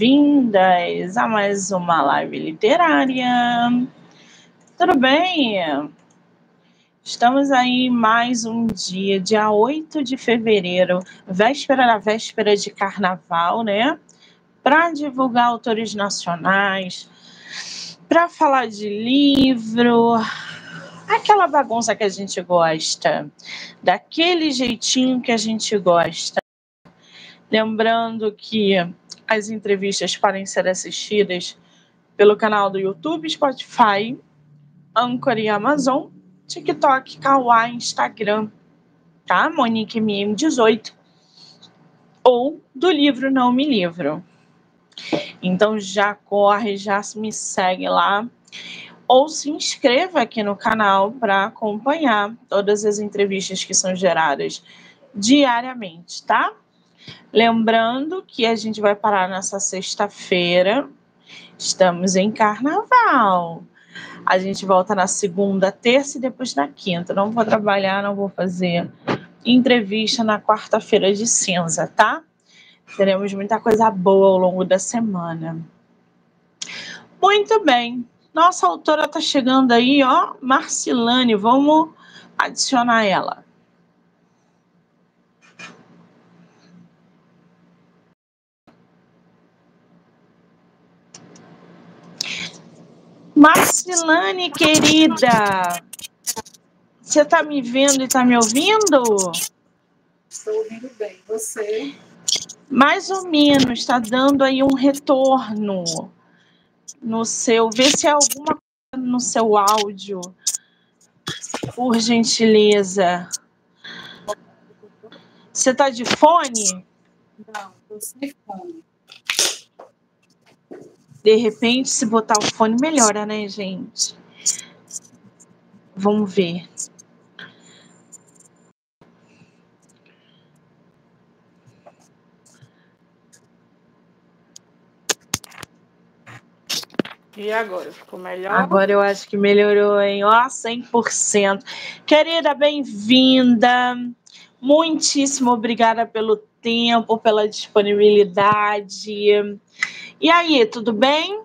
bem-vindas a mais uma live literária. Tudo bem? Estamos aí mais um dia, dia 8 de fevereiro, véspera da véspera de carnaval, né? Para divulgar autores nacionais, para falar de livro, aquela bagunça que a gente gosta, daquele jeitinho que a gente gosta. Lembrando que as entrevistas podem ser assistidas pelo canal do YouTube, Spotify, Anchor e Amazon, TikTok, Kawaii, Instagram, tá? Monique MM18 ou do livro Não Me Livro. Então já corre, já me segue lá ou se inscreva aqui no canal para acompanhar todas as entrevistas que são geradas diariamente, tá? Lembrando que a gente vai parar nessa sexta-feira. Estamos em carnaval. A gente volta na segunda, terça e depois na quinta. Não vou trabalhar, não vou fazer entrevista na quarta-feira de cinza, tá? Teremos muita coisa boa ao longo da semana. Muito bem. Nossa autora está chegando aí, ó, Marcilane. Vamos adicionar ela. Marcilane, querida, você está me vendo e está me ouvindo? Estou ouvindo bem. Você? Mais ou menos, está dando aí um retorno no seu. Vê se há alguma coisa no seu áudio, por gentileza. Você está de fone? Não, estou sem fone. De repente, se botar o fone, melhora, né, gente? Vamos ver. E agora? Ficou melhor? Agora eu acho que melhorou, hein? Ó, 100%. Querida, bem-vinda. Muitíssimo obrigada pelo tempo, pela disponibilidade. E aí, tudo bem?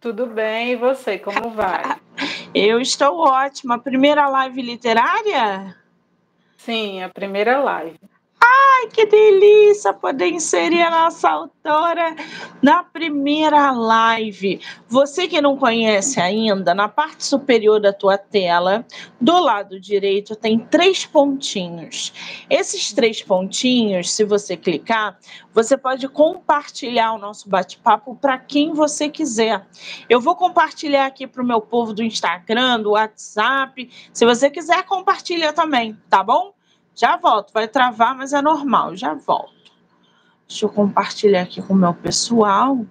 Tudo bem, e você, como vai? Eu estou ótima. Primeira live literária? Sim, a primeira live. Ai, que delícia poder inserir a nossa autora na primeira live. Você que não conhece ainda, na parte superior da tua tela, do lado direito, tem três pontinhos. Esses três pontinhos, se você clicar, você pode compartilhar o nosso bate-papo para quem você quiser. Eu vou compartilhar aqui para o meu povo do Instagram, do WhatsApp. Se você quiser, compartilha também, tá bom? Já volto, vai travar, mas é normal, já volto. Deixa eu compartilhar aqui com o meu pessoal.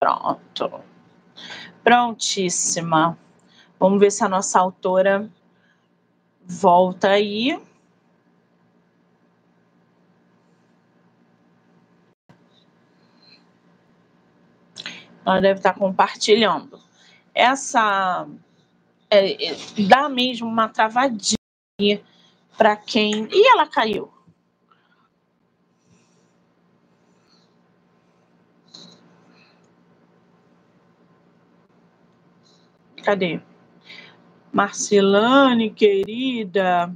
Pronto. Prontíssima. Vamos ver se a nossa autora volta aí. Ela deve estar compartilhando. Essa é, é, dá mesmo uma travadinha para quem. E ela caiu. Cadê? Marcelane, querida.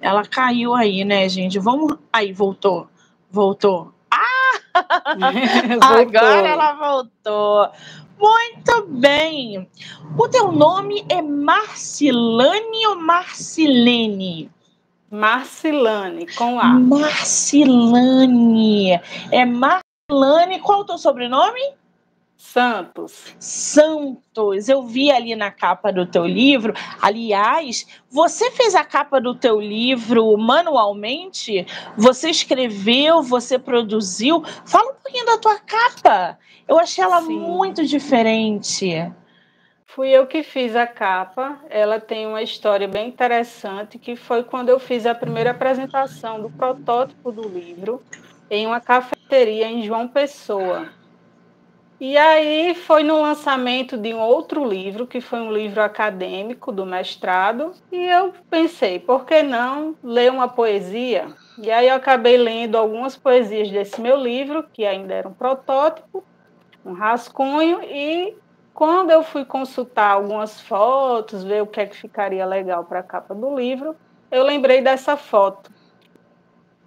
Ela caiu aí, né, gente? Vamos. Aí, voltou. Voltou. Ah! Agora ela voltou. Muito bem. O teu nome é Marcilane ou Marcilene? Marcilane, com A. Marcilane. É Mar Lane, qual é o teu sobrenome? Santos. Santos, eu vi ali na capa do teu livro. Aliás, você fez a capa do teu livro manualmente? Você escreveu, você produziu? Fala um pouquinho da tua capa. Eu achei ela Sim. muito diferente. Fui eu que fiz a capa. Ela tem uma história bem interessante, que foi quando eu fiz a primeira apresentação do protótipo do livro em uma cafeteria em João Pessoa. E aí foi no lançamento de um outro livro, que foi um livro acadêmico do mestrado, e eu pensei, por que não ler uma poesia? E aí eu acabei lendo algumas poesias desse meu livro, que ainda era um protótipo, um rascunho, e quando eu fui consultar algumas fotos, ver o que é que ficaria legal para a capa do livro, eu lembrei dessa foto.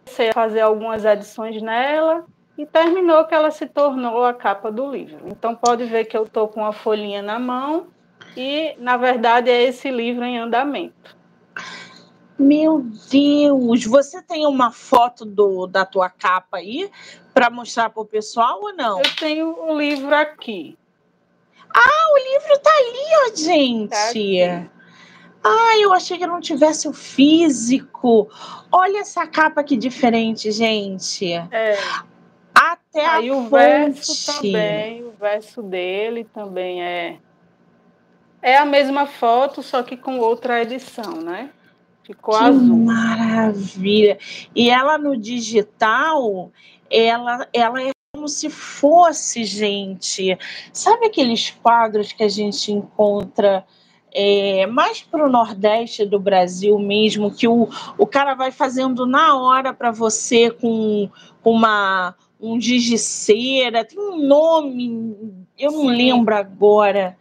Comecei a fazer algumas adições nela, e terminou que ela se tornou a capa do livro. Então pode ver que eu estou com uma folhinha na mão e, na verdade, é esse livro em andamento. Meu Deus, você tem uma foto do, da tua capa aí para mostrar para o pessoal ou não? Eu tenho o livro aqui. Ah, o livro está ali, ó, gente. Tá ah, eu achei que não tivesse o físico. Olha essa capa que diferente, gente. É. Até Aí a o fonte. verso também, o verso dele também é é a mesma foto, só que com outra edição, né? Ficou que azul. maravilha! E ela no digital, ela, ela é como se fosse, gente. Sabe aqueles quadros que a gente encontra é, mais para o Nordeste do Brasil mesmo, que o, o cara vai fazendo na hora para você com, com uma um giz de cera, tem um nome, eu não Sim. lembro agora.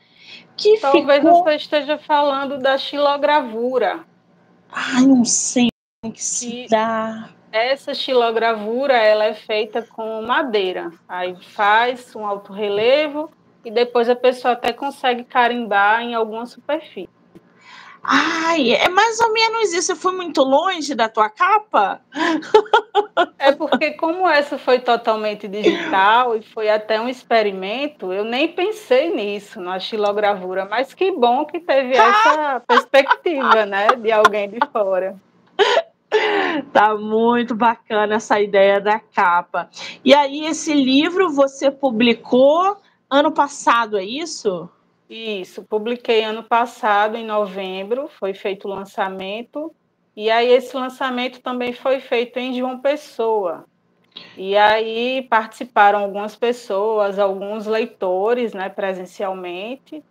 Que Talvez ficou... você esteja falando da xilogravura. Ai, não sei como que se dá. Essa xilogravura ela é feita com madeira. Aí faz um alto relevo e depois a pessoa até consegue carimbar em alguma superfície. Ai, é mais ou menos isso. Eu fui muito longe da tua capa? É porque como essa foi totalmente digital e foi até um experimento, eu nem pensei nisso, na xilogravura, mas que bom que teve essa perspectiva, né, de alguém de fora. Tá muito bacana essa ideia da capa. E aí, esse livro você publicou ano passado, é isso? Isso, publiquei ano passado, em novembro, foi feito o lançamento, e aí esse lançamento também foi feito em João Pessoa. E aí participaram algumas pessoas, alguns leitores, né, presencialmente.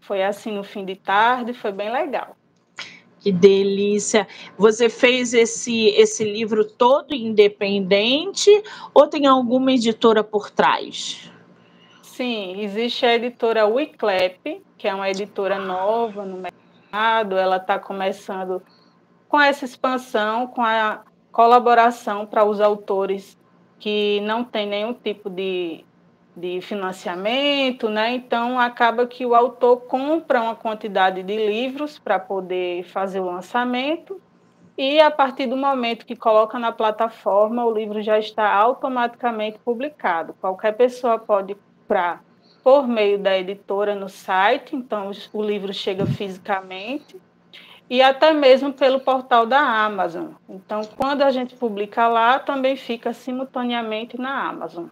Foi assim no fim de tarde, foi bem legal. Que delícia! Você fez esse, esse livro todo independente ou tem alguma editora por trás? Sim, existe a editora Wiclap, que é uma editora nova no mercado, ela está começando com essa expansão, com a colaboração para os autores que não têm nenhum tipo de, de financiamento, né? Então acaba que o autor compra uma quantidade de livros para poder fazer o lançamento e a partir do momento que coloca na plataforma, o livro já está automaticamente publicado. Qualquer pessoa pode comprar por meio da editora no site, então o livro chega fisicamente e até mesmo pelo portal da Amazon. Então, quando a gente publica lá, também fica simultaneamente na Amazon.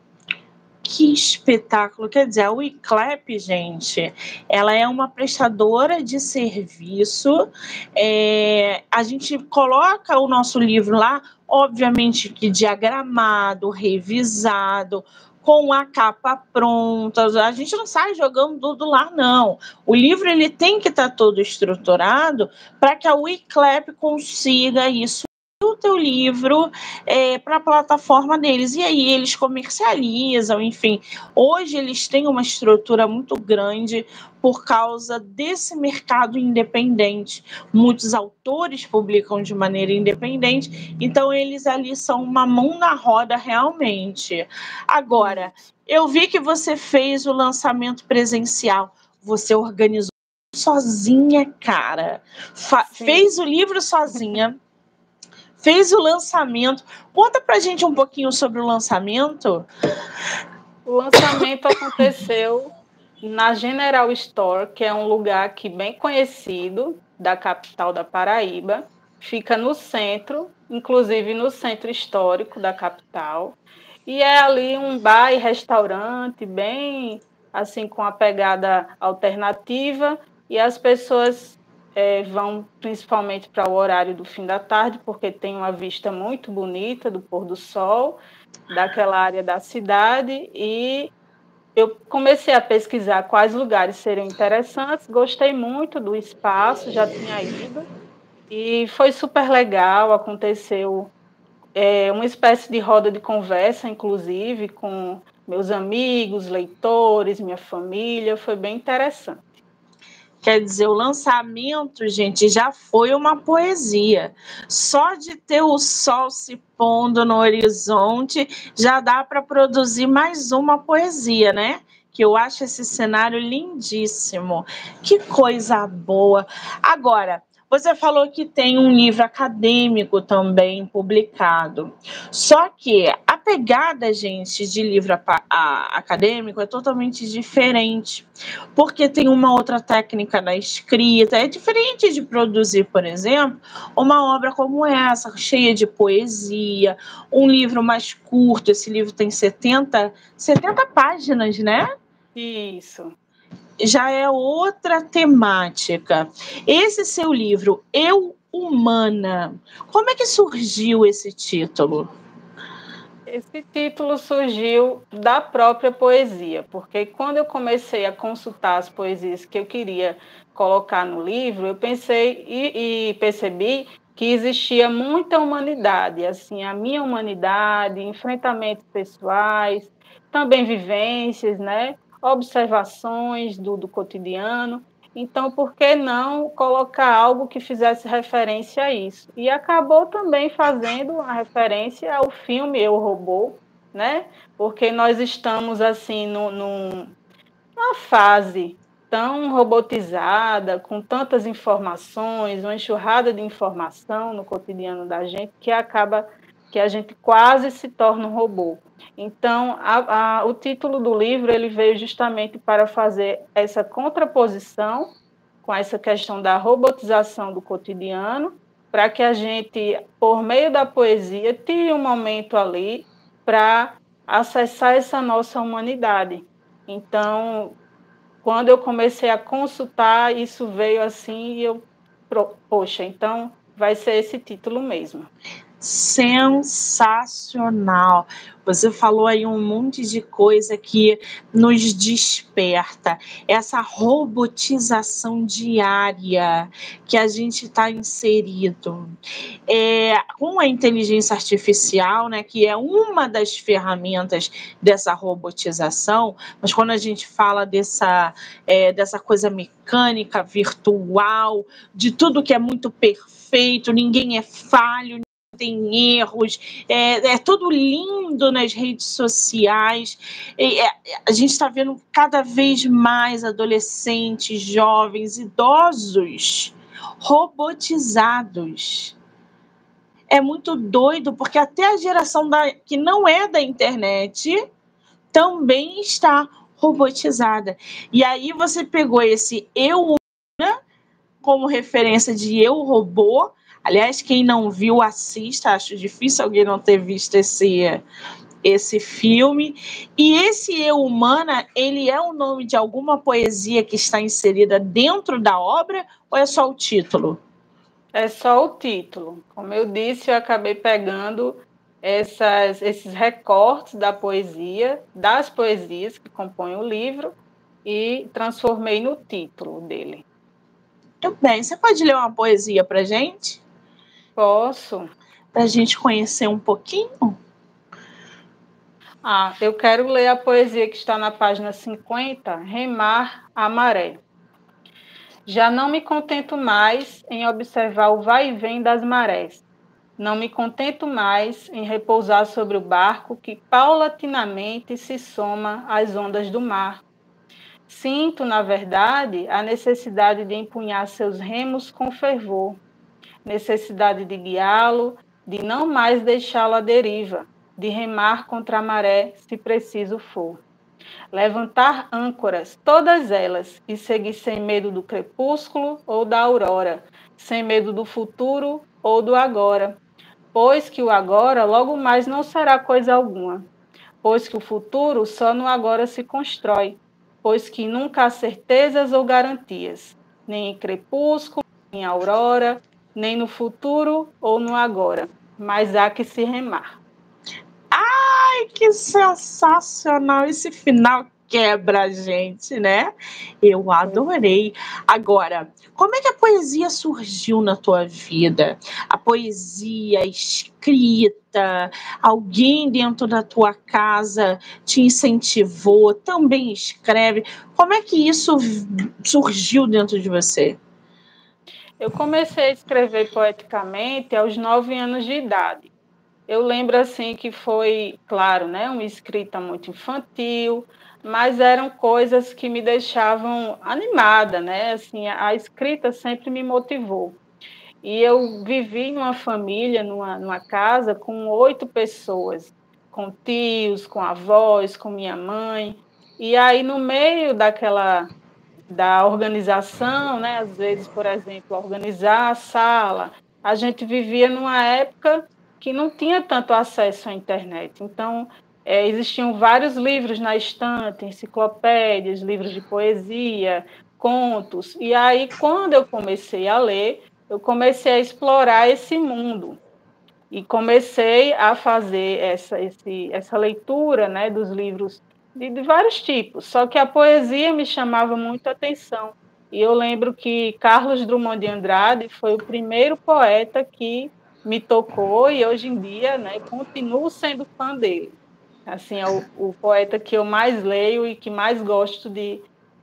Que espetáculo! Quer dizer, a Wiclap, gente, ela é uma prestadora de serviço. É, a gente coloca o nosso livro lá, obviamente que diagramado, revisado, com a capa pronta. A gente não sai jogando tudo lá, não. O livro ele tem que estar todo estruturado para que a Wiclap consiga isso o teu livro é, para a plataforma deles. E aí eles comercializam, enfim. Hoje eles têm uma estrutura muito grande por causa desse mercado independente. Muitos autores publicam de maneira independente, então eles ali são uma mão na roda realmente. Agora, eu vi que você fez o lançamento presencial, você organizou sozinha, cara. Fa Sim. fez o livro sozinha. Fez o lançamento. Conta pra gente um pouquinho sobre o lançamento. O lançamento aconteceu na General Store, que é um lugar aqui bem conhecido da capital da Paraíba. Fica no centro, inclusive no centro histórico da capital. E é ali um bar e restaurante bem assim com a pegada alternativa, e as pessoas é, vão principalmente para o horário do fim da tarde, porque tem uma vista muito bonita do pôr do sol, daquela área da cidade, e eu comecei a pesquisar quais lugares seriam interessantes, gostei muito do espaço, já tinha ido, e foi super legal, aconteceu é, uma espécie de roda de conversa, inclusive, com meus amigos, leitores, minha família, foi bem interessante. Quer dizer, o lançamento, gente, já foi uma poesia. Só de ter o sol se pondo no horizonte já dá para produzir mais uma poesia, né? Que eu acho esse cenário lindíssimo. Que coisa boa. Agora, você falou que tem um livro acadêmico também publicado. Só que a pegada, gente, de livro acadêmico é totalmente diferente, porque tem uma outra técnica na escrita. É diferente de produzir, por exemplo, uma obra como essa, cheia de poesia, um livro mais curto. Esse livro tem 70, 70 páginas, né? Isso já é outra temática. Esse seu livro, Eu Humana, como é que surgiu esse título? Esse título surgiu da própria poesia, porque quando eu comecei a consultar as poesias que eu queria colocar no livro, eu pensei e, e percebi que existia muita humanidade, assim, a minha humanidade, enfrentamentos pessoais, também vivências, né? observações do, do cotidiano. Então, por que não colocar algo que fizesse referência a isso? E acabou também fazendo a referência ao filme Eu Robô, né? Porque nós estamos assim no, numa fase tão robotizada, com tantas informações, uma enxurrada de informação no cotidiano da gente, que acaba que a gente quase se torna um robô. Então, a, a, o título do livro ele veio justamente para fazer essa contraposição com essa questão da robotização do cotidiano, para que a gente, por meio da poesia, tire um momento ali para acessar essa nossa humanidade. Então, quando eu comecei a consultar, isso veio assim e eu, poxa, então vai ser esse título mesmo sensacional. Você falou aí um monte de coisa que nos desperta. Essa robotização diária que a gente está inserido. É, com a inteligência artificial, né, que é uma das ferramentas dessa robotização, mas quando a gente fala dessa, é, dessa coisa mecânica, virtual, de tudo que é muito perfeito, ninguém é falho, tem erros, é, é tudo lindo nas redes sociais. É, a gente está vendo cada vez mais adolescentes, jovens, idosos robotizados. É muito doido, porque até a geração da, que não é da internet também está robotizada. E aí você pegou esse eu como referência de eu robô Aliás, quem não viu, assista. Acho difícil alguém não ter visto esse, esse filme. E esse Eu Humana, ele é o nome de alguma poesia que está inserida dentro da obra ou é só o título? É só o título. Como eu disse, eu acabei pegando essas, esses recortes da poesia, das poesias que compõem o livro, e transformei no título dele. Muito bem. Você pode ler uma poesia para gente? Posso. Para a gente conhecer um pouquinho? Ah, eu quero ler a poesia que está na página 50, Remar a Maré. Já não me contento mais em observar o vai e vem das marés. Não me contento mais em repousar sobre o barco que paulatinamente se soma às ondas do mar. Sinto, na verdade, a necessidade de empunhar seus remos com fervor, necessidade de guiá-lo, de não mais deixá-lo à deriva, de remar contra a maré, se preciso for. Levantar âncoras, todas elas, e seguir sem medo do crepúsculo ou da aurora, sem medo do futuro ou do agora, pois que o agora logo mais não será coisa alguma, pois que o futuro só no agora se constrói, pois que nunca há certezas ou garantias, nem em crepúsculo, nem em aurora, nem no futuro ou no agora, mas há que se remar. Ai, que sensacional esse final quebra a gente, né? Eu adorei. Agora, como é que a poesia surgiu na tua vida? A poesia escrita, alguém dentro da tua casa te incentivou, também escreve. Como é que isso surgiu dentro de você? Eu comecei a escrever poeticamente aos nove anos de idade. Eu lembro assim que foi, claro, né, uma escrita muito infantil, mas eram coisas que me deixavam animada, né? Assim, a escrita sempre me motivou. E eu vivi numa família, numa, numa casa com oito pessoas, com tios, com avós, com minha mãe. E aí, no meio daquela da organização, né? Às vezes, por exemplo, organizar a sala, a gente vivia numa época que não tinha tanto acesso à internet. Então, é, existiam vários livros na estante, enciclopédias, livros de poesia, contos. E aí, quando eu comecei a ler, eu comecei a explorar esse mundo e comecei a fazer essa, esse, essa leitura né, dos livros de, de vários tipos. Só que a poesia me chamava muito a atenção. E eu lembro que Carlos Drummond de Andrade foi o primeiro poeta que me tocou e hoje em dia né, continuo sendo fã dele. Assim, é o, o, poeta que eu mais leio e que mais gosto de,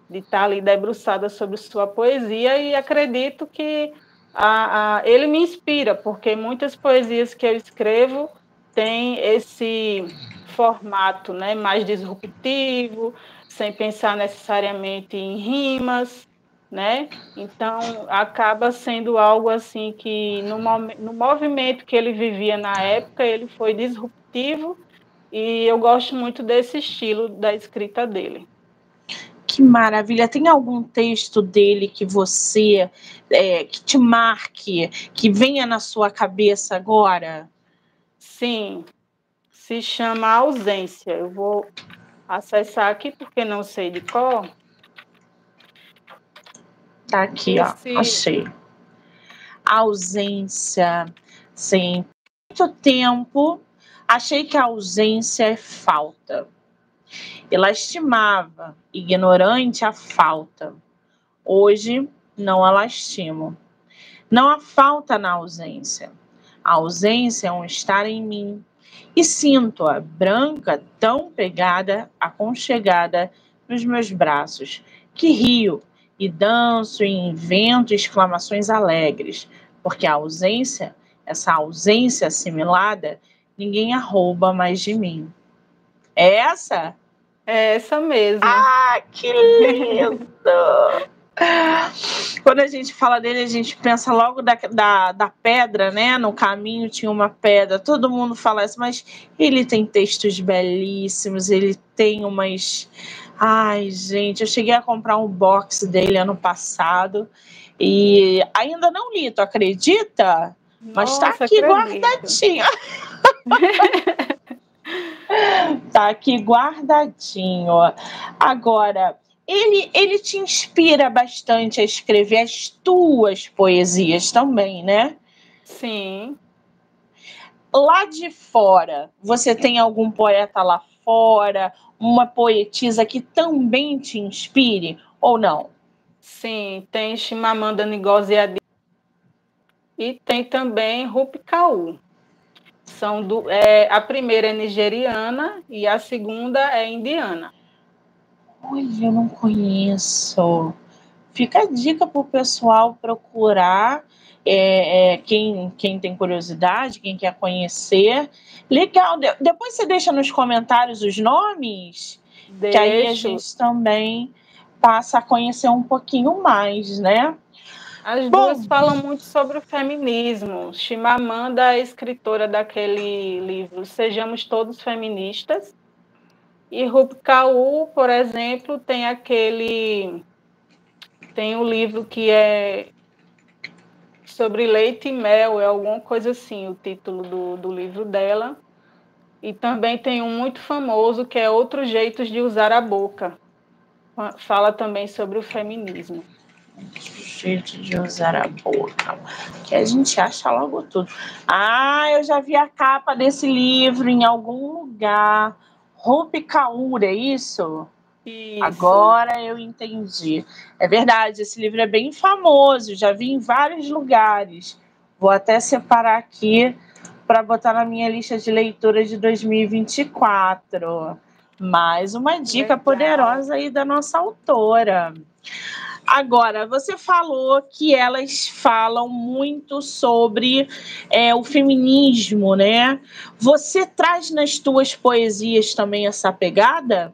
de estar ali debruçada sobre sua poesia e acredito que a, a, ele me inspira, porque muitas poesias que eu escrevo têm esse formato né, mais disruptivo, sem pensar necessariamente em rimas, né? Então acaba sendo algo assim que no, no movimento que ele vivia na época ele foi disruptivo e eu gosto muito desse estilo da escrita dele. Que maravilha! Tem algum texto dele que você é, que te marque, que venha na sua cabeça agora? Sim, se chama Ausência. Eu vou acessar aqui porque não sei de qual. Tá aqui, Esse... ó. Achei. Ausência. Sim. Muito tempo Achei que a ausência é falta. E lastimava, ignorante a falta. Hoje não a lastimo. Não há falta na ausência. A ausência é um estar em mim. E sinto-a branca, tão pegada, aconchegada nos meus braços, que rio e danço e invento exclamações alegres, porque a ausência, essa ausência assimilada, Ninguém arroba mais de mim. É essa? É essa mesmo. Ah, que lindo! Quando a gente fala dele, a gente pensa logo da, da, da, pedra, né? No caminho tinha uma pedra, todo mundo fala isso, mas ele tem textos belíssimos, ele tem umas. Ai, gente, eu cheguei a comprar um box dele ano passado e ainda não li, tu acredita? Mas tá aqui acredito. guardadinho. tá aqui guardadinho. Agora, ele, ele te inspira bastante a escrever as tuas poesias também, né? Sim. Lá de fora, você tem algum poeta lá fora, uma poetisa que também te inspire ou não? Sim, tem Chimamanda Ngozi Adichie e tem também Rupi Kaur. São do, é, a primeira é nigeriana e a segunda é indiana. Olha, eu não conheço. Fica a dica para o pessoal procurar. É, é, quem, quem tem curiosidade, quem quer conhecer. Legal. De, depois você deixa nos comentários os nomes, Deixo. que aí a gente também passa a conhecer um pouquinho mais, né? As Bom, duas falam muito sobre o feminismo. Chimamanda é escritora daquele livro Sejamos Todos Feministas. E Rup Kaur, por exemplo, tem aquele. Tem um livro que é sobre leite e mel, é alguma coisa assim, o título do, do livro dela. E também tem um muito famoso que é Outros Jeitos de Usar a Boca. fala também sobre o feminismo. Jeito de usar a boca. Que a gente acha logo tudo. Ah, eu já vi a capa desse livro em algum lugar. Rupi Kaur, é isso? Isso. Agora eu entendi. É verdade, esse livro é bem famoso, já vi em vários lugares. Vou até separar aqui para botar na minha lista de leitura de 2024. Mais uma dica Legal. poderosa aí da nossa autora. Agora, você falou que elas falam muito sobre é, o feminismo, né? Você traz nas tuas poesias também essa pegada?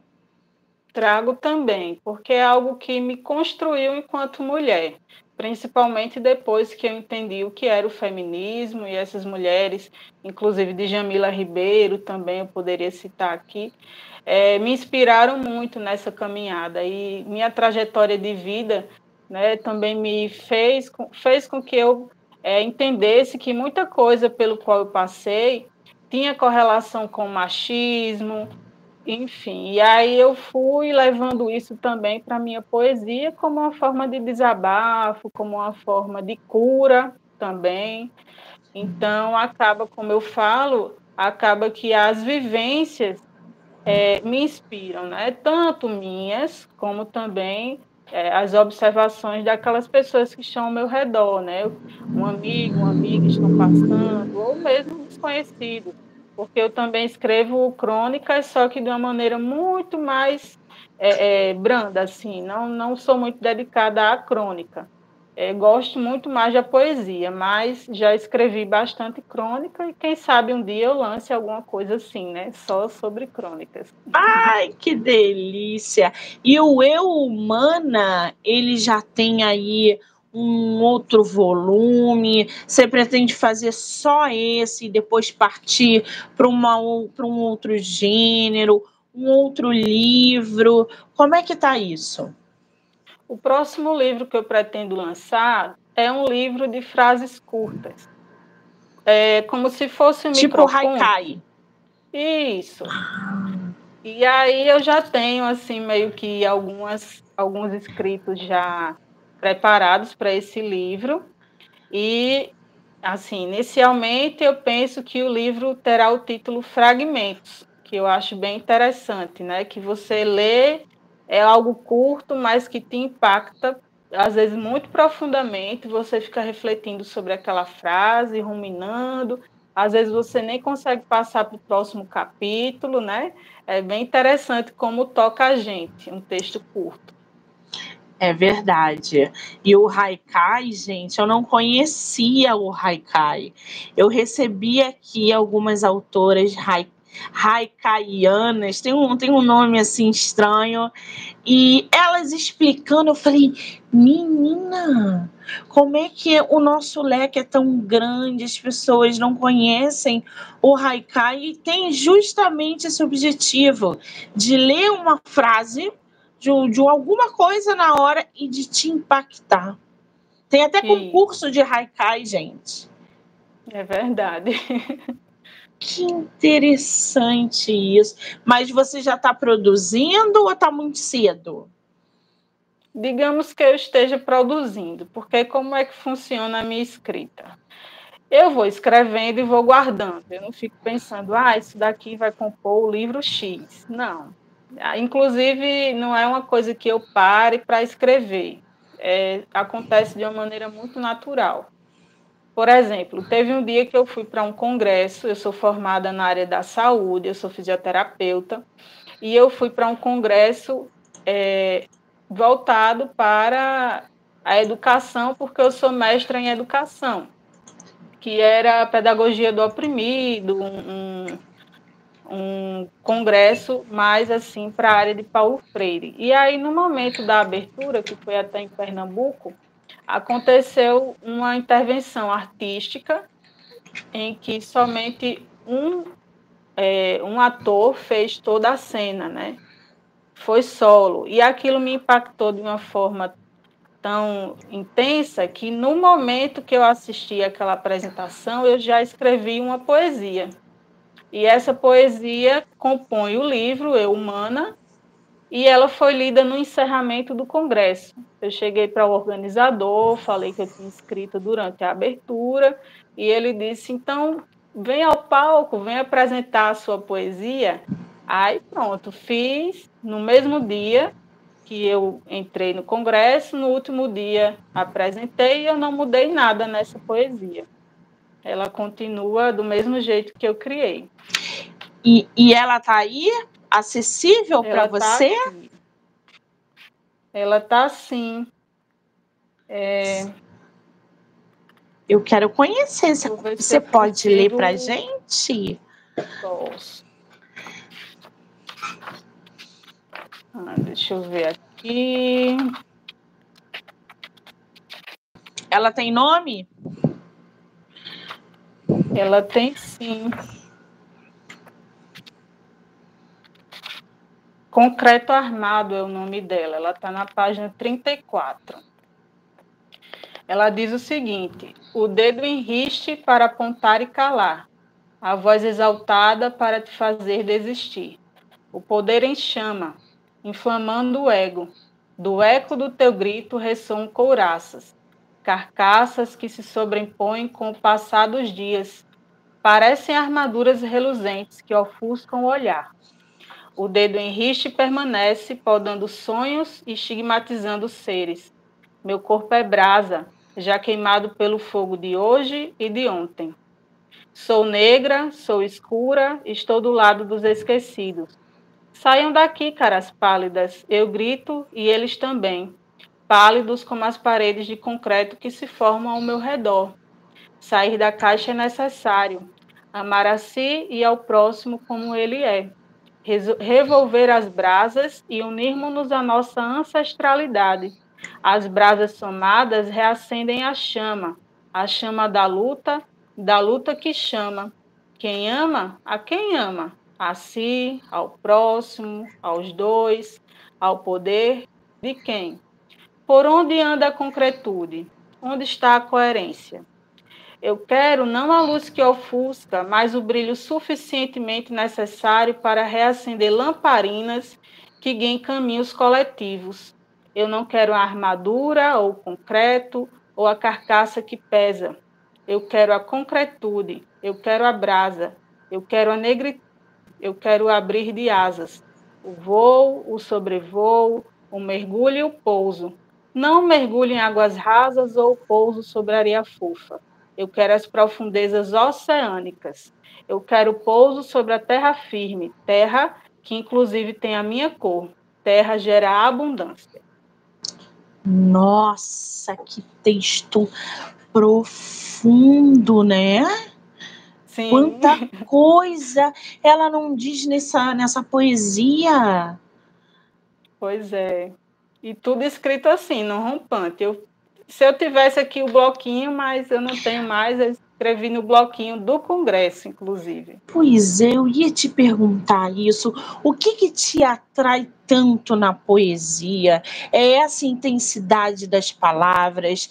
Trago também, porque é algo que me construiu enquanto mulher, principalmente depois que eu entendi o que era o feminismo e essas mulheres, inclusive de Jamila Ribeiro, também eu poderia citar aqui, é, me inspiraram muito nessa caminhada e minha trajetória de vida né, também me fez, fez com que eu é, entendesse que muita coisa pelo qual eu passei tinha correlação com machismo, enfim, e aí eu fui levando isso também para minha poesia como uma forma de desabafo, como uma forma de cura também. Então acaba, como eu falo, acaba que as vivências é, me inspiram, né? Tanto minhas como também é, as observações daquelas pessoas que estão ao meu redor, né? Um amigo, uma amiga estão passando, ou mesmo desconhecidos porque eu também escrevo crônicas, só que de uma maneira muito mais é, é, branda, assim, não, não sou muito dedicada à crônica. É, gosto muito mais da poesia, mas já escrevi bastante crônica e quem sabe um dia eu lance alguma coisa assim, né? Só sobre crônicas. Ai, que delícia! E o Eu Humana, ele já tem aí um outro volume? Você pretende fazer só esse e depois partir para um outro gênero, um outro livro? Como é que está isso? O próximo livro que eu pretendo lançar é um livro de frases curtas. É como se fosse um Tipo haikai. Isso. E aí eu já tenho assim meio que algumas alguns escritos já preparados para esse livro. E, assim, inicialmente eu penso que o livro terá o título Fragmentos, que eu acho bem interessante, né? Que você lê, é algo curto, mas que te impacta, às vezes, muito profundamente. Você fica refletindo sobre aquela frase, ruminando. Às vezes você nem consegue passar para o próximo capítulo, né? É bem interessante como toca a gente, um texto curto. É verdade. E o Haikai, gente, eu não conhecia o Haikai. Eu recebi aqui algumas autoras Haikaianas, tem um, tem um nome assim estranho, e elas explicando, eu falei, menina, como é que o nosso leque é tão grande, as pessoas não conhecem o Haikai e tem justamente esse objetivo de ler uma frase de, de alguma coisa na hora e de te impactar. Tem até concurso de haikai, gente. É verdade. Que interessante isso. Mas você já está produzindo ou está muito cedo? Digamos que eu esteja produzindo, porque como é que funciona a minha escrita? Eu vou escrevendo e vou guardando. Eu não fico pensando, ah, isso daqui vai compor o livro X. Não. Inclusive, não é uma coisa que eu pare para escrever. É, acontece de uma maneira muito natural. Por exemplo, teve um dia que eu fui para um congresso, eu sou formada na área da saúde, eu sou fisioterapeuta, e eu fui para um congresso é, voltado para a educação, porque eu sou mestra em educação, que era a pedagogia do oprimido, um, um congresso mais assim para a área de Paulo Freire. E aí, no momento da abertura, que foi até em Pernambuco, aconteceu uma intervenção artística em que somente um, é, um ator fez toda a cena, né? Foi solo. E aquilo me impactou de uma forma tão intensa que no momento que eu assisti aquela apresentação, eu já escrevi uma poesia. E essa poesia compõe o livro Eu Humana, e ela foi lida no encerramento do congresso. Eu cheguei para o organizador, falei que eu tinha escrito durante a abertura, e ele disse: então, vem ao palco, vem apresentar a sua poesia. Aí pronto, fiz no mesmo dia que eu entrei no congresso, no último dia apresentei e eu não mudei nada nessa poesia. Ela continua do mesmo jeito que eu criei. E, e ela está aí, acessível para tá você? Ela está sim. É... Eu quero conhecer. Você, você pode ler para gente? Posso. Ah, deixa eu ver aqui. Ela tem nome? Ela tem sim. Concreto Armado é o nome dela. Ela está na página 34. Ela diz o seguinte: o dedo enriste para apontar e calar, a voz exaltada para te fazer desistir. O poder em chama, inflamando o ego. Do eco do teu grito ressoam couraças, carcaças que se sobrepõem com o passar dos dias. Parecem armaduras reluzentes que ofuscam o olhar. O dedo enriste permanece, podando sonhos e estigmatizando seres. Meu corpo é brasa, já queimado pelo fogo de hoje e de ontem. Sou negra, sou escura, estou do lado dos esquecidos. Saiam daqui, caras pálidas, eu grito e eles também, pálidos como as paredes de concreto que se formam ao meu redor. Sair da caixa é necessário, amar a si e ao próximo como ele é, revolver as brasas e unirmos-nos à nossa ancestralidade. As brasas somadas reacendem a chama, a chama da luta, da luta que chama. Quem ama, a quem ama? a si, ao próximo, aos dois, ao poder de quem? Por onde anda a concretude? Onde está a coerência? Eu quero não a luz que ofusca, mas o brilho suficientemente necessário para reacender lamparinas que guiem caminhos coletivos. Eu não quero a armadura ou o concreto ou a carcaça que pesa. Eu quero a concretude, eu quero a brasa, eu quero a negritude eu quero abrir de asas. O voo, o sobrevoo, o mergulho e o pouso. Não mergulho em águas rasas ou pouso sobre areia fofa. Eu quero as profundezas oceânicas. Eu quero pouso sobre a terra firme, terra que inclusive tem a minha cor. Terra gera abundância. Nossa, que texto profundo, né? Sim. Quanta coisa ela não diz nessa, nessa poesia. Pois é. E tudo escrito assim, no rompante. Eu, se eu tivesse aqui o bloquinho, mas eu não tenho mais, eu escrevi no bloquinho do Congresso, inclusive. Pois é, eu ia te perguntar isso. O que, que te atrai tanto na poesia? É essa intensidade das palavras?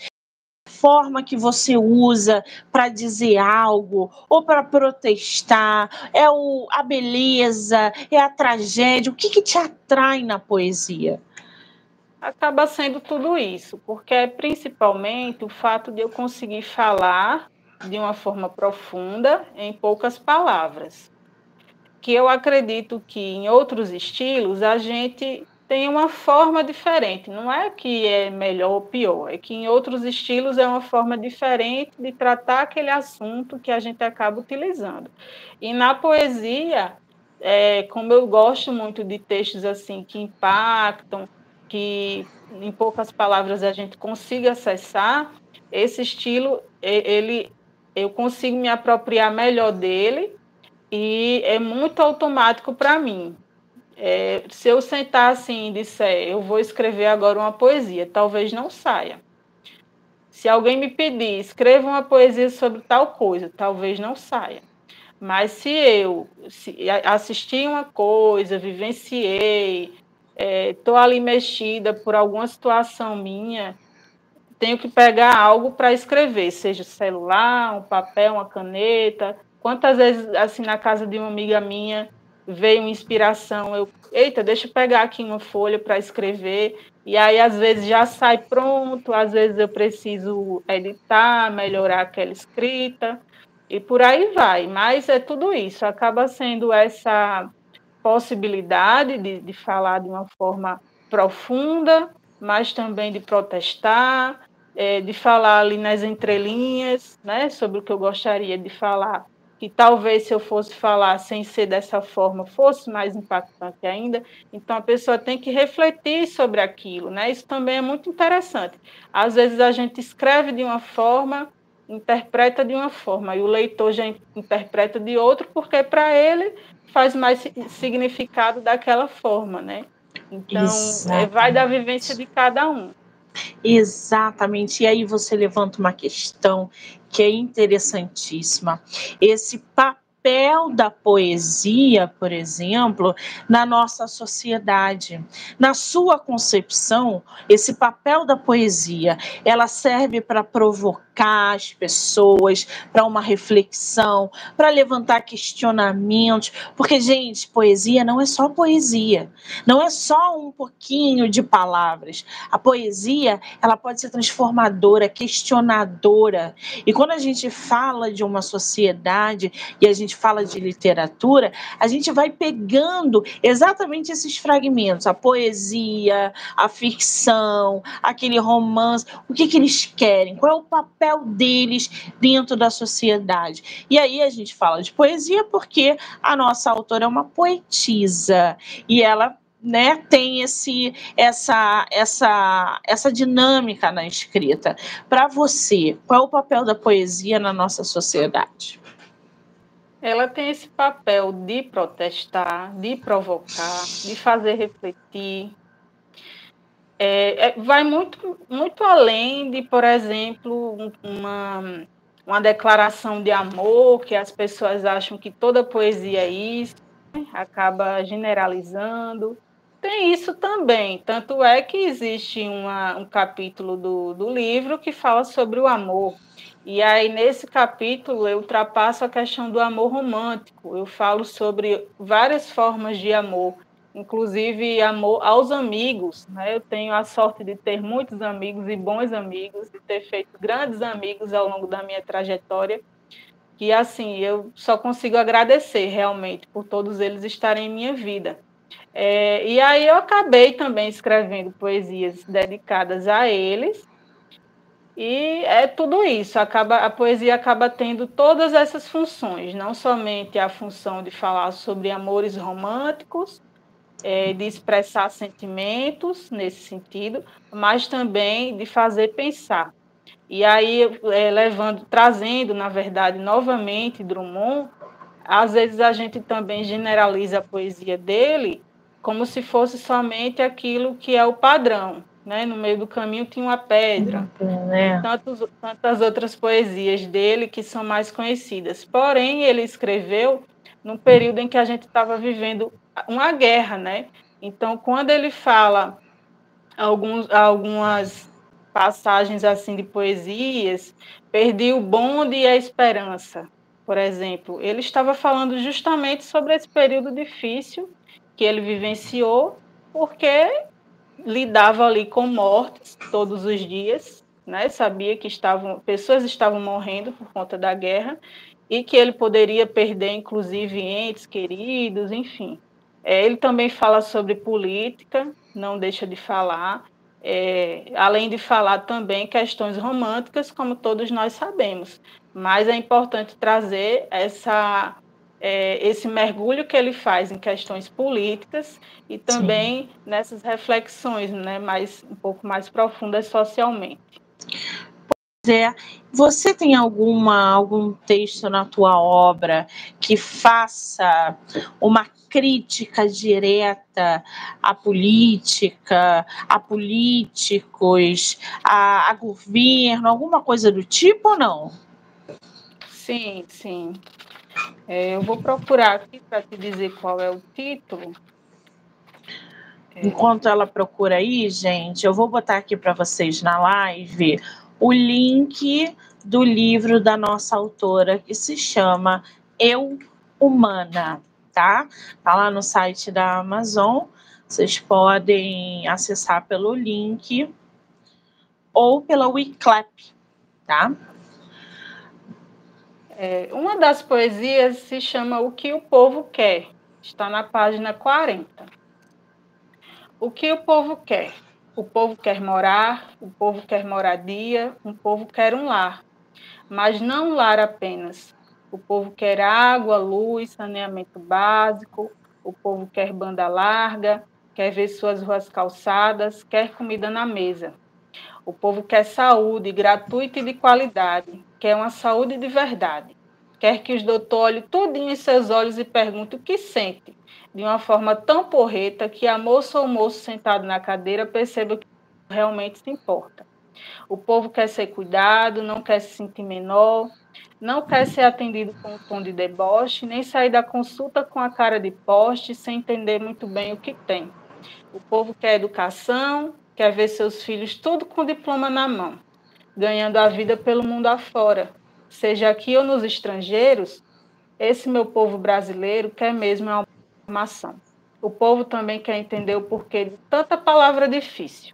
forma que você usa para dizer algo ou para protestar? É o, a beleza? É a tragédia? O que, que te atrai na poesia? Acaba sendo tudo isso, porque é principalmente o fato de eu conseguir falar de uma forma profunda em poucas palavras. Que eu acredito que em outros estilos a gente tem uma forma diferente. Não é que é melhor ou pior, é que em outros estilos é uma forma diferente de tratar aquele assunto que a gente acaba utilizando. E na poesia, é, como eu gosto muito de textos assim que impactam, que em poucas palavras a gente consiga acessar, esse estilo ele eu consigo me apropriar melhor dele e é muito automático para mim. É, se eu sentar assim e disser, eu vou escrever agora uma poesia, talvez não saia. Se alguém me pedir, escreva uma poesia sobre tal coisa, talvez não saia. Mas se eu se assisti uma coisa, vivenciei, estou é, ali mexida por alguma situação minha, tenho que pegar algo para escrever, seja celular, um papel, uma caneta. Quantas vezes, assim, na casa de uma amiga minha, veio inspiração, eu, eita, deixa eu pegar aqui uma folha para escrever, e aí às vezes já sai pronto, às vezes eu preciso editar, melhorar aquela escrita, e por aí vai. Mas é tudo isso, acaba sendo essa possibilidade de, de falar de uma forma profunda, mas também de protestar, é, de falar ali nas entrelinhas, né, sobre o que eu gostaria de falar, que talvez se eu fosse falar sem ser dessa forma fosse mais impactante ainda. Então a pessoa tem que refletir sobre aquilo, né? Isso também é muito interessante. Às vezes a gente escreve de uma forma, interpreta de uma forma, e o leitor já interpreta de outro, porque para ele faz mais significado daquela forma, né? Então, é, vai da vivência de cada um. Exatamente. E aí você levanta uma questão que é interessantíssima. Esse papel da poesia, por exemplo, na nossa sociedade. Na sua concepção, esse papel da poesia, ela serve para provocar as pessoas para uma reflexão, para levantar questionamentos, porque gente, poesia não é só poesia, não é só um pouquinho de palavras. A poesia, ela pode ser transformadora, questionadora. E quando a gente fala de uma sociedade e a gente fala de literatura, a gente vai pegando exatamente esses fragmentos, a poesia, a ficção, aquele romance, o que que eles querem? Qual é o papel deles dentro da sociedade. E aí a gente fala de poesia porque a nossa autora é uma poetisa e ela né, tem esse, essa, essa, essa dinâmica na escrita. Para você, qual é o papel da poesia na nossa sociedade? Ela tem esse papel de protestar, de provocar, de fazer refletir, é, é, vai muito, muito além de, por exemplo, uma, uma declaração de amor, que as pessoas acham que toda poesia é isso, né? acaba generalizando. Tem isso também, tanto é que existe uma, um capítulo do, do livro que fala sobre o amor. E aí, nesse capítulo, eu ultrapasso a questão do amor romântico. Eu falo sobre várias formas de amor inclusive amor aos amigos. Né? Eu tenho a sorte de ter muitos amigos e bons amigos, de ter feito grandes amigos ao longo da minha trajetória. E assim, eu só consigo agradecer realmente por todos eles estarem em minha vida. É, e aí eu acabei também escrevendo poesias dedicadas a eles. E é tudo isso, acaba, a poesia acaba tendo todas essas funções, não somente a função de falar sobre amores românticos, é, de expressar sentimentos nesse sentido, mas também de fazer pensar. E aí, é, levando, trazendo, na verdade, novamente Drummond, às vezes a gente também generaliza a poesia dele como se fosse somente aquilo que é o padrão. Né? No meio do caminho tinha uma pedra, é. tantos, tantas outras poesias dele que são mais conhecidas. Porém, ele escreveu num período em que a gente estava vivendo uma guerra, né? Então, quando ele fala alguns, algumas passagens assim de poesias, perdi o bonde e a esperança, por exemplo, ele estava falando justamente sobre esse período difícil que ele vivenciou, porque lidava ali com mortes todos os dias, né? Sabia que estavam pessoas estavam morrendo por conta da guerra e que ele poderia perder inclusive entes queridos, enfim. É, ele também fala sobre política, não deixa de falar, é, além de falar também questões românticas, como todos nós sabemos. Mas é importante trazer essa, é, esse mergulho que ele faz em questões políticas e também Sim. nessas reflexões né, mais, um pouco mais profundas socialmente. É, você tem alguma algum texto na tua obra que faça uma crítica direta à política, a políticos, a, a governo, alguma coisa do tipo ou não? Sim, sim. É, eu vou procurar aqui para te dizer qual é o título. É. Enquanto ela procura aí, gente, eu vou botar aqui para vocês na live o link do livro da nossa autora que se chama Eu Humana tá? Tá lá no site da Amazon. Vocês podem acessar pelo link ou pela Wiclap, tá? É, uma das poesias se chama O que o povo quer. Está na página 40. O que o povo quer? O povo quer morar, o povo quer moradia, o povo quer um lar. Mas não um lar apenas. O povo quer água, luz, saneamento básico, o povo quer banda larga, quer ver suas ruas calçadas, quer comida na mesa. O povo quer saúde gratuita e de qualidade, quer uma saúde de verdade. Quer que os doutores olhem tudinho em seus olhos e perguntem o que sente, de uma forma tão porreta que a moça ou moço sentado na cadeira perceba que realmente se importa. O povo quer ser cuidado, não quer se sentir menor, não quer ser atendido com um tom de deboche, nem sair da consulta com a cara de poste sem entender muito bem o que tem. O povo quer educação, quer ver seus filhos tudo com diploma na mão, ganhando a vida pelo mundo afora, seja aqui ou nos estrangeiros. Esse meu povo brasileiro quer mesmo uma formação. O povo também quer entender o porquê de tanta palavra difícil.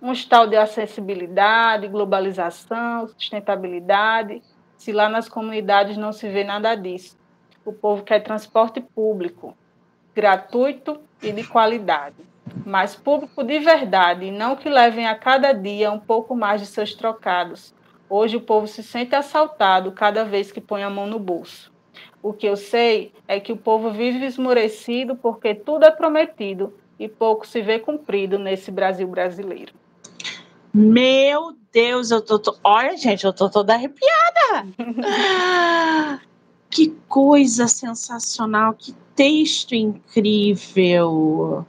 Um tal de acessibilidade, globalização, sustentabilidade, se lá nas comunidades não se vê nada disso. O povo quer transporte público, gratuito e de qualidade mas público de verdade, não que levem a cada dia um pouco mais de seus trocados. Hoje o povo se sente assaltado cada vez que põe a mão no bolso. O que eu sei é que o povo vive esmorecido porque tudo é prometido e pouco se vê cumprido nesse Brasil brasileiro. Meu Deus, eu tô, tô... olha, gente, eu tô toda arrepiada. que coisa sensacional, que texto incrível.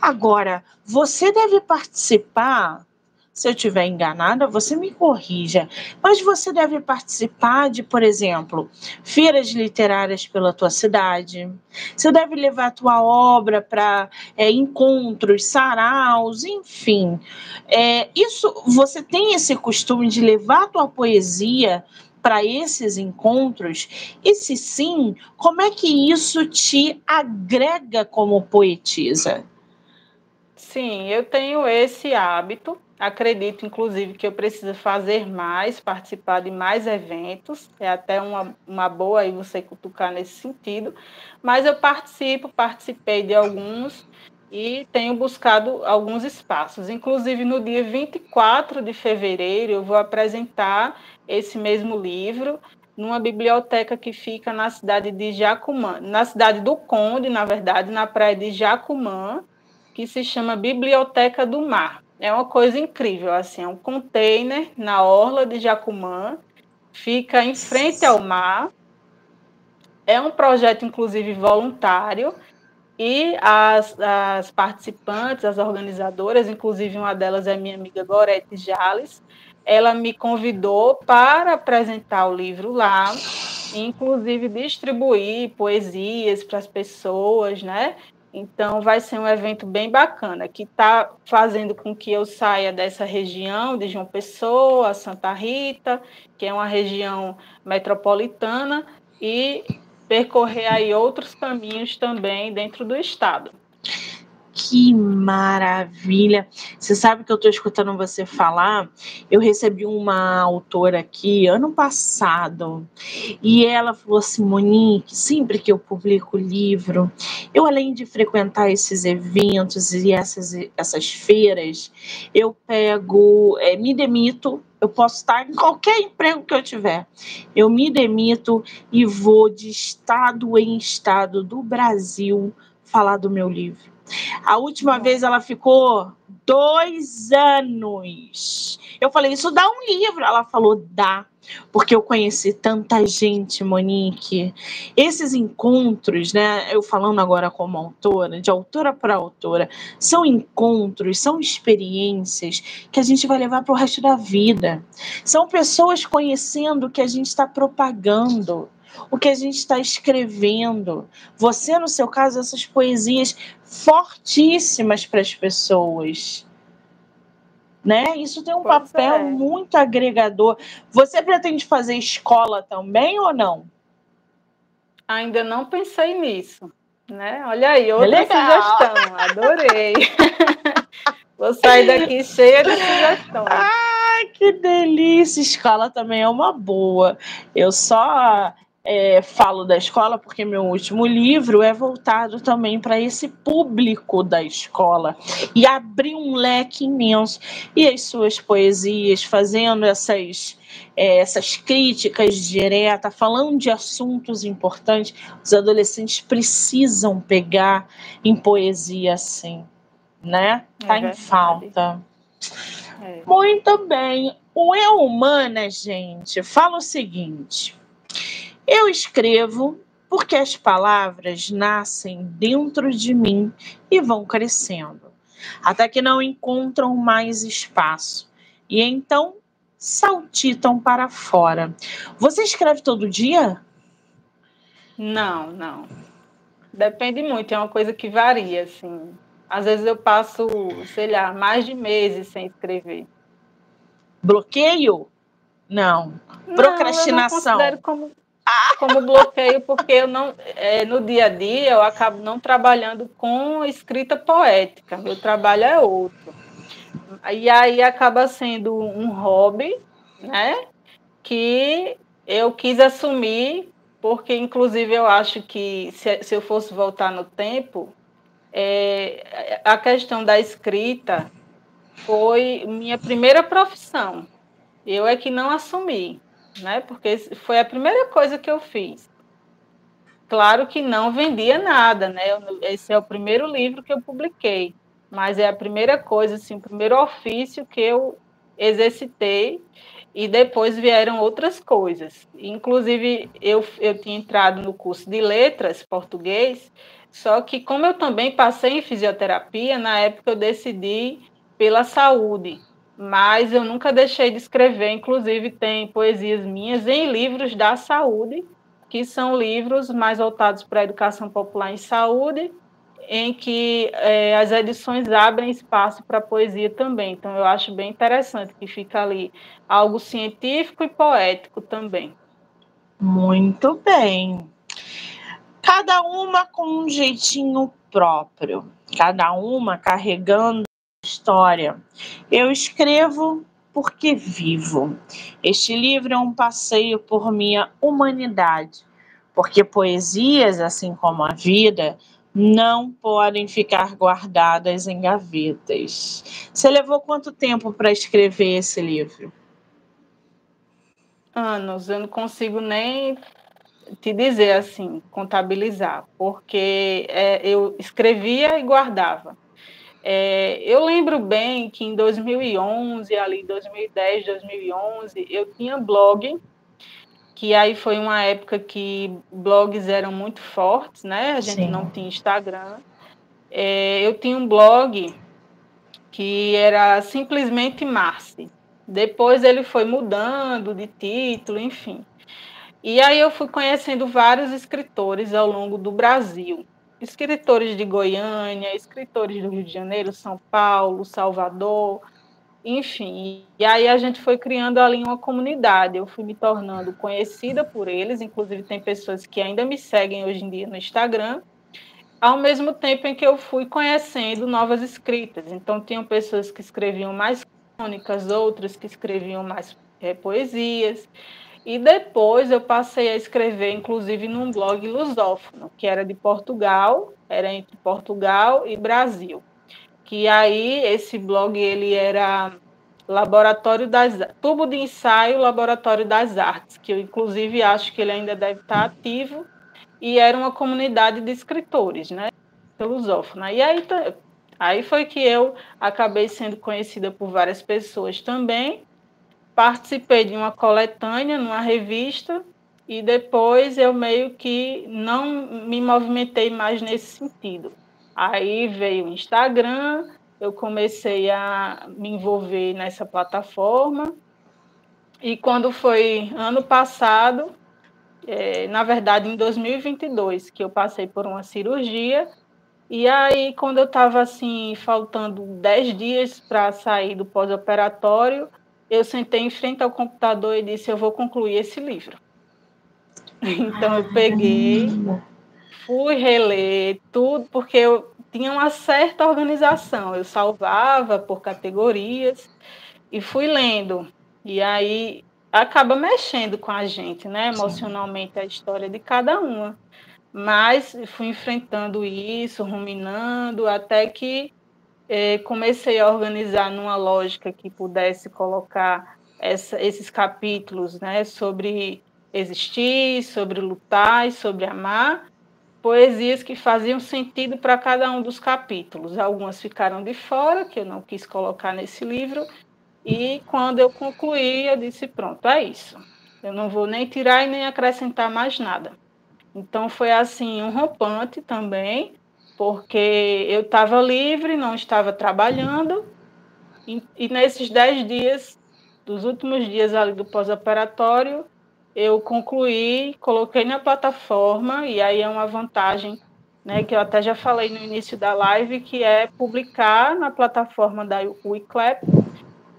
Agora, você deve participar. Se eu estiver enganada, você me corrija. Mas você deve participar de, por exemplo, feiras literárias pela tua cidade. Você deve levar a tua obra para é, encontros, saraus, enfim. É, isso, você tem esse costume de levar a tua poesia para esses encontros? E se sim, como é que isso te agrega como poetisa? Sim, eu tenho esse hábito. Acredito, inclusive, que eu preciso fazer mais, participar de mais eventos. É até uma, uma boa aí você cutucar nesse sentido. Mas eu participo, participei de alguns e tenho buscado alguns espaços. Inclusive, no dia 24 de fevereiro, eu vou apresentar esse mesmo livro numa biblioteca que fica na cidade de Jacumã, na cidade do Conde, na verdade, na praia de Jacumã, que se chama Biblioteca do Mar. É uma coisa incrível, assim, é um container na orla de Jacumã, fica em frente ao mar. É um projeto, inclusive, voluntário, e as, as participantes, as organizadoras, inclusive uma delas é minha amiga Gorete Jales, ela me convidou para apresentar o livro lá, inclusive distribuir poesias para as pessoas, né? Então, vai ser um evento bem bacana, que está fazendo com que eu saia dessa região de João Pessoa, Santa Rita, que é uma região metropolitana, e percorrer aí outros caminhos também dentro do estado. Que maravilha! Você sabe que eu estou escutando você falar? Eu recebi uma autora aqui ano passado e ela falou assim: Monique, sempre que eu publico livro, eu além de frequentar esses eventos e essas, essas feiras, eu pego, é, me demito eu posso estar em qualquer emprego que eu tiver. Eu me demito e vou de estado em estado do Brasil falar do meu livro. A última vez ela ficou dois anos. Eu falei, isso dá um livro. Ela falou, dá. Porque eu conheci tanta gente, Monique. Esses encontros, né? Eu falando agora como autora, de autora para autora, são encontros, são experiências que a gente vai levar para o resto da vida. São pessoas conhecendo o que a gente está propagando o que a gente está escrevendo. Você, no seu caso, essas poesias fortíssimas para as pessoas. Né? Isso tem um pois papel é. muito agregador. Você pretende fazer escola também ou não? Ainda não pensei nisso. Né? Olha aí, outra sugestão, adorei. Vou sair daqui cheia de sugestões. Ai, que delícia! Escola também é uma boa. Eu só é, falo da escola porque meu último livro é voltado também para esse público da escola e abriu um leque imenso. E as suas poesias, fazendo essas, é, essas críticas diretas, falando de assuntos importantes, os adolescentes precisam pegar em poesia assim, né? Tá é em falta. É. Muito bem. O Eu Humana, gente, fala o seguinte eu escrevo porque as palavras nascem dentro de mim e vão crescendo, até que não encontram mais espaço e então saltitam para fora. Você escreve todo dia? Não, não. Depende muito, é uma coisa que varia, assim. Às vezes eu passo, sei lá, mais de meses sem escrever. Bloqueio? Não. Procrastinação? Não, eu não como como bloqueio, porque eu não, é, no dia a dia eu acabo não trabalhando com escrita poética, meu trabalho é outro. E aí acaba sendo um hobby, né? Que eu quis assumir, porque inclusive eu acho que se, se eu fosse voltar no tempo, é, a questão da escrita foi minha primeira profissão. Eu é que não assumi né? Porque foi a primeira coisa que eu fiz. Claro que não vendia nada, né? Esse é o primeiro livro que eu publiquei, mas é a primeira coisa, assim, o primeiro ofício que eu exercitei e depois vieram outras coisas. Inclusive, eu, eu tinha entrado no curso de letras português, só que como eu também passei em fisioterapia, na época eu decidi pela saúde, mas eu nunca deixei de escrever. Inclusive, tem poesias minhas em livros da saúde, que são livros mais voltados para a educação popular em saúde, em que é, as edições abrem espaço para poesia também. Então, eu acho bem interessante que fica ali algo científico e poético também. Muito bem. Cada uma com um jeitinho próprio, cada uma carregando história. Eu escrevo porque vivo. Este livro é um passeio por minha humanidade, porque poesias, assim como a vida, não podem ficar guardadas em gavetas. Você levou quanto tempo para escrever esse livro? Anos, eu não consigo nem te dizer assim, contabilizar, porque é, eu escrevia e guardava. É, eu lembro bem que em 2011, ali 2010, 2011, eu tinha blog, que aí foi uma época que blogs eram muito fortes, né? A gente Sim. não tinha Instagram. É, eu tinha um blog que era simplesmente Marci. Depois ele foi mudando de título, enfim. E aí eu fui conhecendo vários escritores ao longo do Brasil escritores de Goiânia, escritores do Rio de Janeiro, São Paulo, Salvador, enfim. E aí a gente foi criando ali uma comunidade. Eu fui me tornando conhecida por eles, inclusive tem pessoas que ainda me seguem hoje em dia no Instagram, ao mesmo tempo em que eu fui conhecendo novas escritas. Então, tinham pessoas que escreviam mais crônicas, outras que escreviam mais é, poesias. E depois eu passei a escrever, inclusive, num blog lusófono, que era de Portugal, era entre Portugal e Brasil. Que aí esse blog ele era Laboratório das Tubo de Ensaio Laboratório das Artes, que eu inclusive acho que ele ainda deve estar ativo, e era uma comunidade de escritores, né? Lusófona. E aí, aí foi que eu acabei sendo conhecida por várias pessoas também, participei de uma coletânea numa revista e depois eu meio que não me movimentei mais nesse sentido. Aí veio o Instagram, eu comecei a me envolver nessa plataforma e quando foi ano passado, é, na verdade em 2022, que eu passei por uma cirurgia e aí quando eu estava assim faltando 10 dias para sair do pós-operatório, eu sentei em frente ao computador e disse: Eu vou concluir esse livro. Então eu peguei, fui reler tudo, porque eu tinha uma certa organização. Eu salvava por categorias e fui lendo. E aí acaba mexendo com a gente, né? Emocionalmente a história de cada uma. Mas fui enfrentando isso, ruminando, até que eh, comecei a organizar numa lógica que pudesse colocar essa, esses capítulos, né? Sobre existir, sobre lutar e sobre amar, poesias que faziam sentido para cada um dos capítulos. Algumas ficaram de fora, que eu não quis colocar nesse livro, e quando eu concluí, eu disse: pronto, é isso. Eu não vou nem tirar e nem acrescentar mais nada. Então foi assim um rompante também, porque eu estava livre, não estava trabalhando, e, e nesses dez dias, dos últimos dias ali do pós-operatório, eu concluí, coloquei na plataforma, e aí é uma vantagem, né, que eu até já falei no início da live, que é publicar na plataforma da Wiclap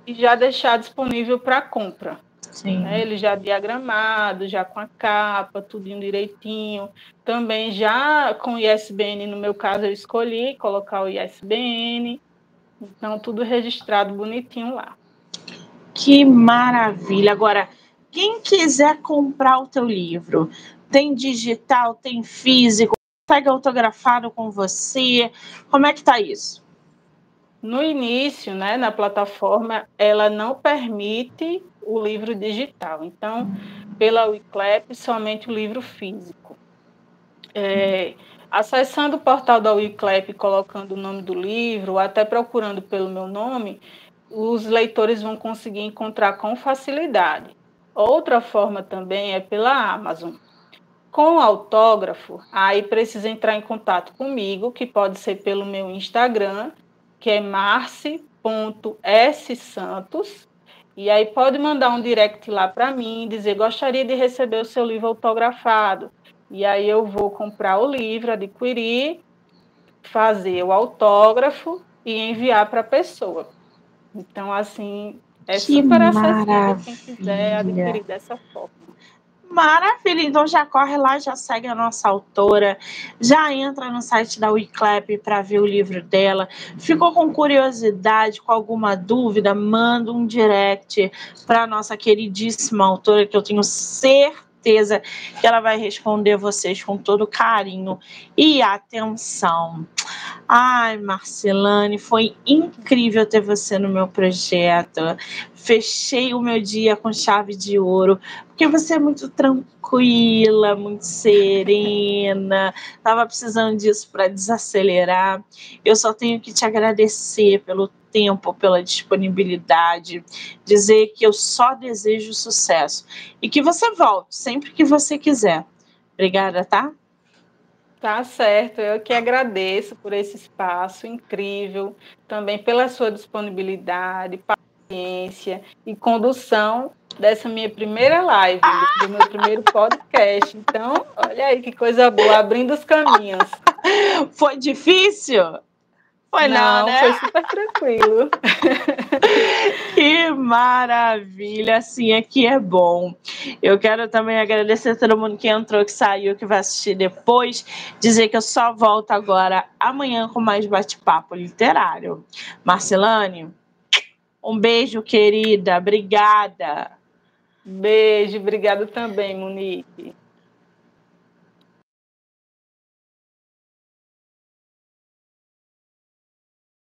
e já deixar disponível para compra. Sim. Né? Ele já diagramado, já com a capa, tudinho direitinho. Também já com ISBN, no meu caso, eu escolhi colocar o ISBN. Então, tudo registrado bonitinho lá. Que maravilha! Agora, quem quiser comprar o teu livro, tem digital, tem físico, pega autografado com você, como é que tá isso? No início, né, na plataforma, ela não permite o livro digital. Então, pela Wiclap, somente o livro físico. É, acessando o portal da Wiclap, colocando o nome do livro, até procurando pelo meu nome, os leitores vão conseguir encontrar com facilidade. Outra forma também é pela Amazon. Com o autógrafo, aí precisa entrar em contato comigo, que pode ser pelo meu Instagram, que é marci.ssantos. E aí pode mandar um direct lá para mim, dizer gostaria de receber o seu livro autografado. E aí eu vou comprar o livro, adquirir, fazer o autógrafo e enviar para a pessoa. Então, assim, é que super acessível quem quiser adquirir dessa forma. Maravilha, então já corre lá, já segue a nossa autora, já entra no site da Wiclap para ver o livro dela. Ficou com curiosidade, com alguma dúvida, manda um direct para nossa queridíssima autora, que eu tenho certeza que ela vai responder vocês com todo carinho e atenção. Ai, Marcelane, foi incrível ter você no meu projeto. Fechei o meu dia com chave de ouro, porque você é muito tranquila, muito serena. Tava precisando disso para desacelerar. Eu só tenho que te agradecer pelo tempo, pela disponibilidade, dizer que eu só desejo sucesso e que você volte sempre que você quiser. Obrigada, tá? Tá certo, eu que agradeço por esse espaço incrível, também pela sua disponibilidade, paciência e condução dessa minha primeira live, do meu primeiro podcast. Então, olha aí que coisa boa, abrindo os caminhos. Foi difícil? Foi não, não né? Foi super tranquilo. que maravilha, assim aqui é bom. Eu quero também agradecer a todo mundo que entrou, que saiu, que vai assistir depois. Dizer que eu só volto agora amanhã com mais bate-papo literário. Marcelane, um beijo, querida. Obrigada. Beijo, obrigada também, Monique.